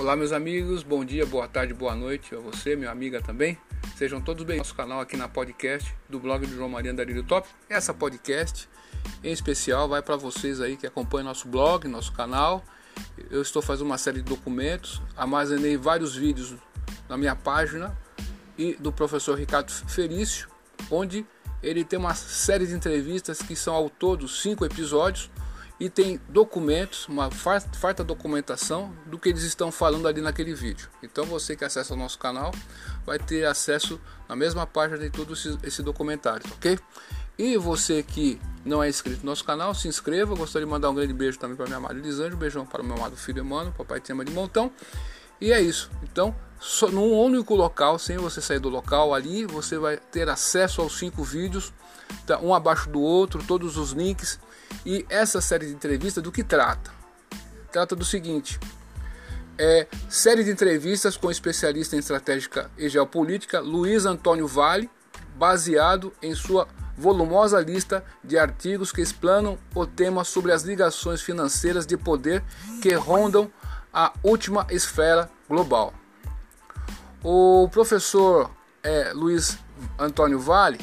Olá, meus amigos, bom dia, boa tarde, boa noite a você, minha amiga também. Sejam todos bem no nosso canal aqui na podcast do blog do João Maria Andarilho Top. Essa podcast em especial vai para vocês aí que acompanham nosso blog, nosso canal. Eu estou fazendo uma série de documentos, armazenei vários vídeos na minha página e do professor Ricardo Felício, onde ele tem uma série de entrevistas que são ao todo cinco episódios e tem documentos, uma farta documentação do que eles estão falando ali naquele vídeo. Então você que acessa o nosso canal vai ter acesso na mesma página de todo esse, documentário, ok? E você que não é inscrito no nosso canal, se inscreva. Gostaria de mandar um grande beijo também para minha amada Elisângela, um beijão para o meu amado filho Emmanuel, papai te ama de montão. E é isso. Então, só num único local, sem você sair do local ali, você vai ter acesso aos cinco vídeos, tá, um abaixo do outro, todos os links. E essa série de entrevistas do que trata? Trata do seguinte: é série de entrevistas com especialista em estratégia e geopolítica Luiz Antônio Vale, baseado em sua volumosa lista de artigos que explanam o tema sobre as ligações financeiras de poder que rondam a última esfera global. O professor é, Luiz Antônio Vale,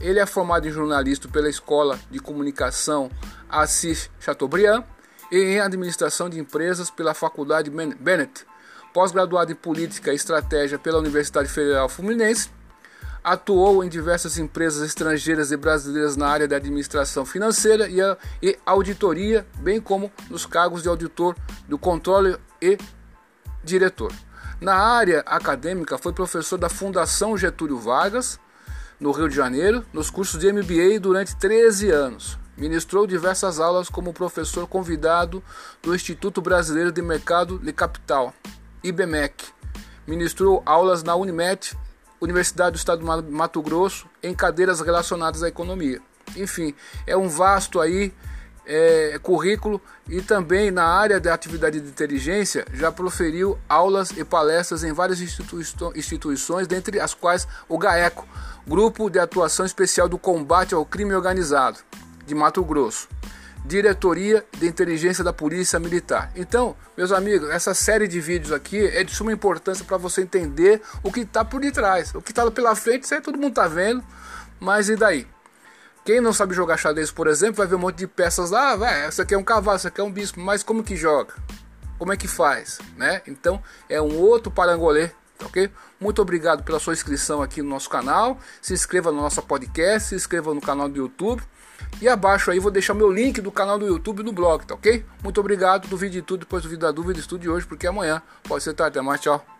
ele é formado em jornalista pela Escola de Comunicação Assis Chateaubriand e em administração de empresas pela Faculdade Bennett, pós-graduado em política e estratégia pela Universidade Federal Fluminense Atuou em diversas empresas estrangeiras e brasileiras na área da administração financeira e, a, e auditoria, bem como nos cargos de auditor do controle e diretor. Na área acadêmica, foi professor da Fundação Getúlio Vargas, no Rio de Janeiro, nos cursos de MBA durante 13 anos. Ministrou diversas aulas como professor convidado do Instituto Brasileiro de Mercado de Capital, IBMEC. Ministrou aulas na Unimet Universidade do Estado do Mato Grosso em cadeiras relacionadas à economia. Enfim, é um vasto aí é, currículo e também na área da atividade de inteligência já proferiu aulas e palestras em várias instituições, dentre as quais o GAECO, Grupo de Atuação Especial do Combate ao Crime Organizado, de Mato Grosso. Diretoria de Inteligência da Polícia Militar. Então, meus amigos, essa série de vídeos aqui é de suma importância para você entender o que está por detrás. O que está pela frente, isso aí todo mundo está vendo, mas e daí? Quem não sabe jogar xadrez, por exemplo, vai ver um monte de peças lá, vai, essa aqui é um cavalo, essa aqui é um bispo, mas como que joga? Como é que faz, né? Então, é um outro parangolê ok? Muito obrigado pela sua inscrição aqui no nosso canal. Se inscreva no nosso podcast, se inscreva no canal do YouTube. E abaixo aí vou deixar meu link do canal do YouTube e do blog, tá ok? Muito obrigado, duvide de tudo, depois duvide da dúvida, estude hoje, porque amanhã pode ser tarde. Até mais, tchau.